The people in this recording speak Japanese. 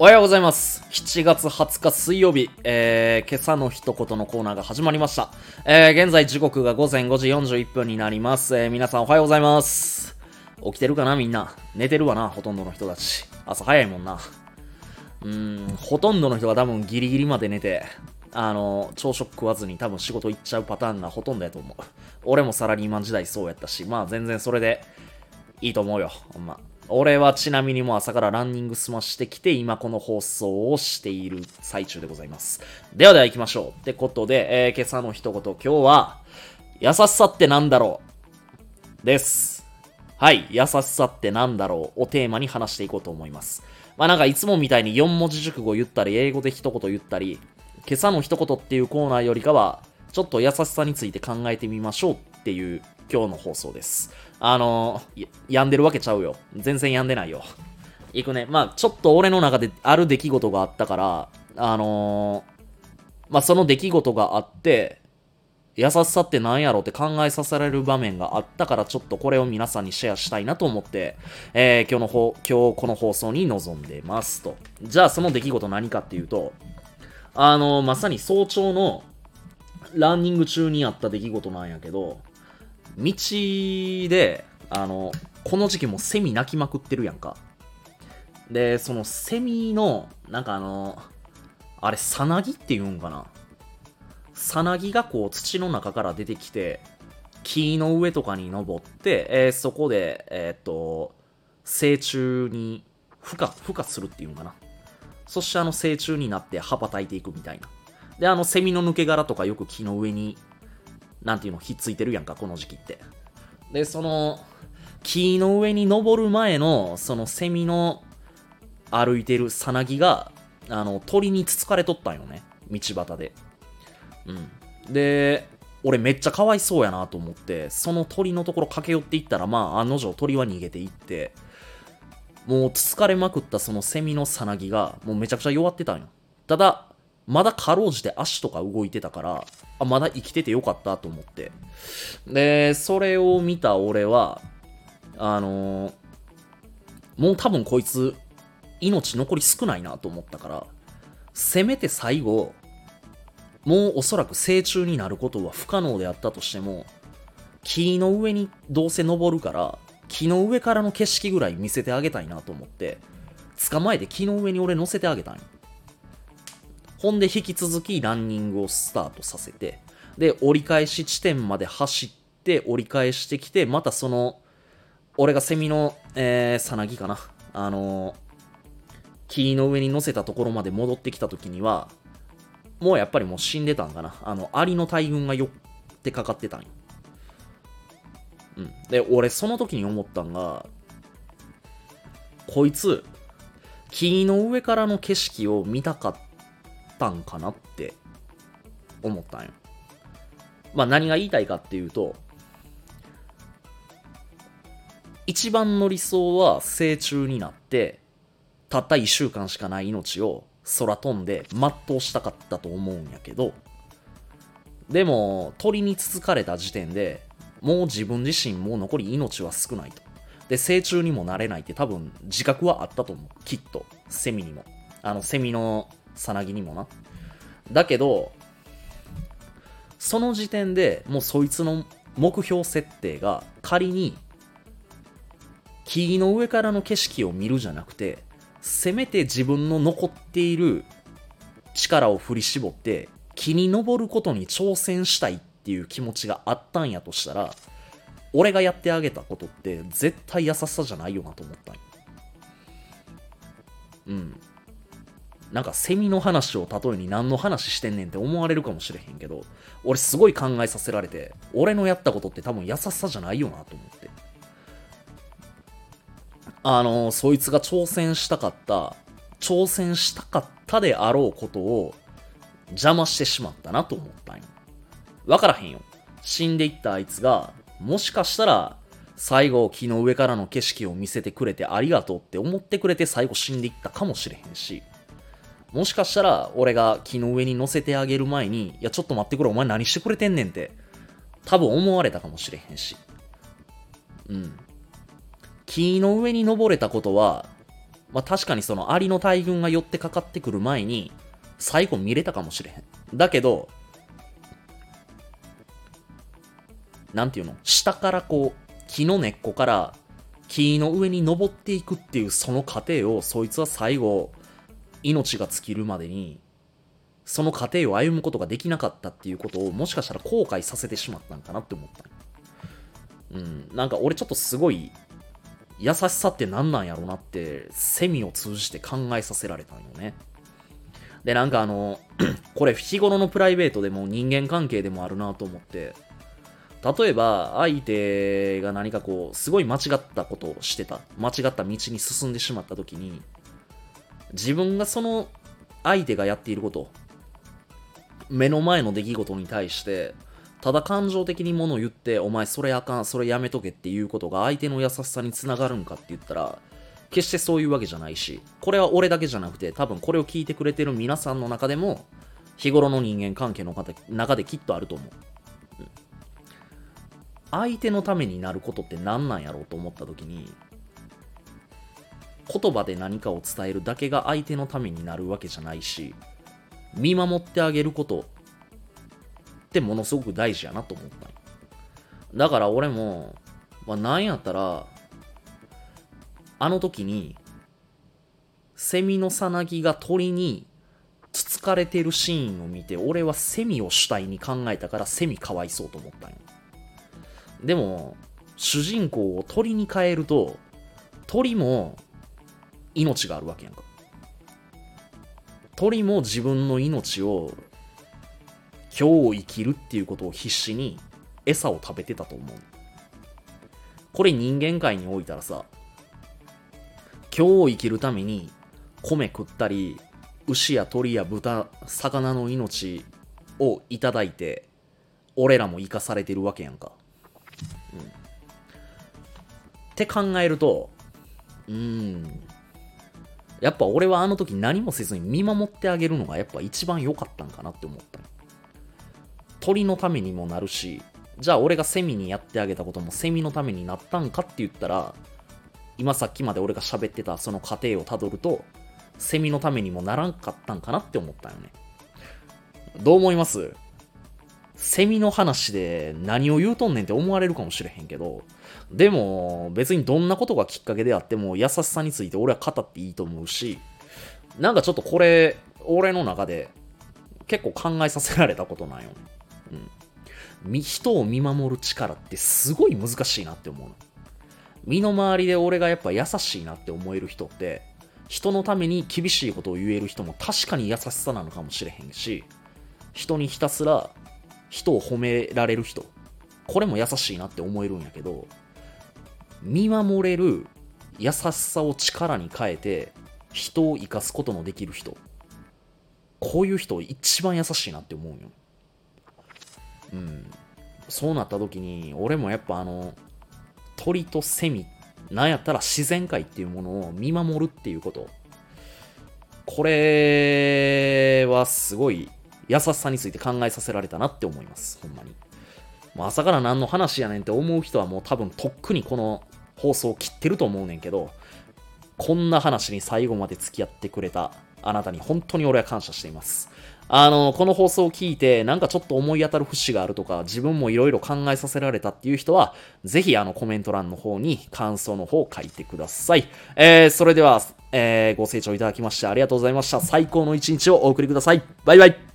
おはようございます。7月20日水曜日、えー、今朝の一言のコーナーが始まりました。えー、現在時刻が午前5時41分になります。えー、皆さんおはようございます。起きてるかなみんな。寝てるわな、ほとんどの人たち。朝早いもんな。うん、ほとんどの人が多分ギリギリまで寝て、あの、朝食食わずに多分仕事行っちゃうパターンがほとんどやと思う。俺もサラリーマン時代そうやったし、まあ全然それでいいと思うよ、ほんま。俺はちなみにもう朝からランニング済ましてきて、今この放送をしている最中でございます。ではでは行きましょう。ってことで、えー今朝の一言、今日は、優しさってなんだろう？です。はい、優しさってなんだろう？をテーマに話していこうと思います。まあなんかいつもみたいに4文字熟語言ったり、英語で一言言ったり、今朝の一言っていうコーナーよりかは、ちょっと優しさについて考えてみましょうっていう今日の放送です。あの、や病んでるわけちゃうよ。全然病んでないよ。いくね。まあちょっと俺の中である出来事があったから、あのー、まあその出来事があって、優しさって何やろって考えさせられる場面があったから、ちょっとこれを皆さんにシェアしたいなと思って、えー今日の方、今日この放送に臨んでますと。じゃあその出来事何かっていうと、あのまさに早朝のランニング中にあった出来事なんやけど、道で、あの、この時期もセミ鳴きまくってるやんか。で、そのセミの、なんかあの、あれ、さなぎって言うんかなさなぎがこう土の中から出てきて、木の上とかに登って、えーそこで、えーっと、成虫に孵化、孵化するっていうんかな。そしてあの成虫になって羽ばたいていくみたいな。で、あのセミの抜け殻とかよく木の上に、なんていうの、ひっついてるやんか、この時期って。で、その、木の上に登る前の、そのセミの歩いてるさなぎが、あの、鳥につつかれとったんよね。道端で。うん。で、俺めっちゃかわいそうやなと思って、その鳥のところ駆け寄っていったら、まあ、案の定鳥は逃げていって、もうつつかれまくったそのセミのさなぎが、もうめちゃくちゃ弱ってたんよ。ただ、まだかろうじて足とか動いてたから、あ、まだ生きててよかったと思って。で、それを見た俺は、あのーもう多分こいつ、命残り少ないなと思ったから、せめて最後、もうおそらく成虫になることは不可能であったとしても、木の上にどうせ登るから、木の上からの景色ぐらい見せてあげたいなと思って、捕まえて木の上に俺乗せてあげたんよ。ほんで引き続きランニングをスタートさせて、で、折り返し地点まで走って、折り返してきて、またその、俺がセミの、えー、さなぎかな。あのー木の上に乗せたところまで戻ってきた時には、もうやっぱりもう死んでたんかな。あの、アリの大群が寄ってかかってたんよ。うん。で、俺その時に思ったんが、こいつ、木の上からの景色を見たかったんかなって思ったんよ。まあ何が言いたいかっていうと、一番の理想は成虫になって、たった1週間しかない命を空飛んで全うしたかったと思うんやけど、でも鳥につつかれた時点でもう自分自身もう残り命は少ないと。で、成虫にもなれないって多分自覚はあったと思う。きっと。セミにも。あの、セミのさなぎにもな。だけど、その時点でもうそいつの目標設定が仮に木の上からの景色を見るじゃなくて、せめて自分の残っている力を振り絞って木に登ることに挑戦したいっていう気持ちがあったんやとしたら、俺がやってあげたことって絶対優しさじゃないよなと思ったん。うん。なんかセミの話を例えに何の話してんねんって思われるかもしれへんけど、俺すごい考えさせられて、俺のやったことって多分優しさじゃないよなと思って。あの、そいつが挑戦したかった、挑戦したかったであろうことを邪魔してしまったなと思ったんよ。わからへんよ。死んでいったあいつが、もしかしたら、最後木の上からの景色を見せてくれてありがとうって思ってくれて最後死んでいったかもしれへんし、もしかしたら俺が木の上に乗せてあげる前に、いやちょっと待ってくれ、お前何してくれてんねんって、多分思われたかもしれへんし。うん。木の上に登れたことは、まあ確かにそのアリの大群が寄ってかかってくる前に、最後見れたかもしれへん。だけど、なんていうの？下からこう、木の根っこから木の上に登っていくっていうその過程を、そいつは最後、命が尽きるまでに、その過程を歩むことができなかったっていうことを、もしかしたら後悔させてしまったんかなって思った。うん、なんか俺ちょっとすごい、優しさって何なんやろうなって、セミを通じて考えさせられたんよね。で、なんかあの、これ日頃のプライベートでも人間関係でもあるなと思って、例えば相手が何かこうすごい間違ったことをしてた間違った道に進んでしまった時に自分がその相手がやっていること目の前の出来事に対してただ感情的に物を言ってお前それあかんそれやめとけっていうことが相手の優しさにつながるんかって言ったら決してそういうわけじゃないしこれは俺だけじゃなくて多分これを聞いてくれてる皆さんの中でも日頃の人間関係の中できっとあると思う。相手のためになることって何なんやろうと思った時に言葉で何かを伝えるだけが相手のためになるわけじゃないし見守ってあげることってものすごく大事やなと思っただから俺も、まあ、なんやったらあの時にセミのさなぎが鳥につつかれてるシーンを見て俺はセミを主体に考えたからセミかわいそうと思ったんよ。でも、主人公を鳥に変えると、鳥も命があるわけやんか。鳥も自分の命を今日を生きるっていうことを必死に餌を食べてたと思う。これ人間界においたらさ、今日を生きるために米食ったり、牛や鳥や豚、魚の命をいただいて、俺らも生かされてるわけやんか。うんって考えると、うん、やっぱ俺はあの時何もせずに見守ってあげるのがやっぱ一番良かったんかなって思った鳥のためにもなるし、じゃあ俺がセミにやってあげたこともセミのためになったんかって言ったら、今さっきまで俺が喋ってたその過程をたどると、セミのためにもならんかったんかなって思ったよね。どう思います？セミの話で何を言うとんねんって思われるかもしれへんけど、でも別にどんなことがきっかけであっても優しさについて俺は語っていいと思うし、なんかちょっとこれ、俺の中で結構考えさせられたことなんよ。うん。人を見守る力ってすごい難しいなって思う。身の回りで俺がやっぱ優しいなって思える人って、人のために厳しいことを言える人も確かに優しさなのかもしれへんし、人にひたすら人を褒められる人。これも優しいなって思えるんやけど見守れる優しさを力に変えて人を生かすことのできる人。こういう人一番優しいなって思うよ。うん。そうなった時に俺もやっぱあの鳥とセミなんやったら自然界っていうものを見守るっていうこと。これはすごい優しさについて考えさせられたなって思います。ほんまに。もう朝から何の話やねんって思う人はもう多分とっくにこの放送を切ってると思うねんけど、こんな話に最後まで付き合ってくれたあなたに本当に俺は感謝しています。あの、この放送を聞いて、なんかちょっと思い当たる節があるとか、自分もいろいろ考えさせられたっていう人は、ぜひあのコメント欄の方に感想の方を書いてください。えー、それでは、えー、ご清聴いただきましてありがとうございました。最高の一日をお送りください。バイバイ。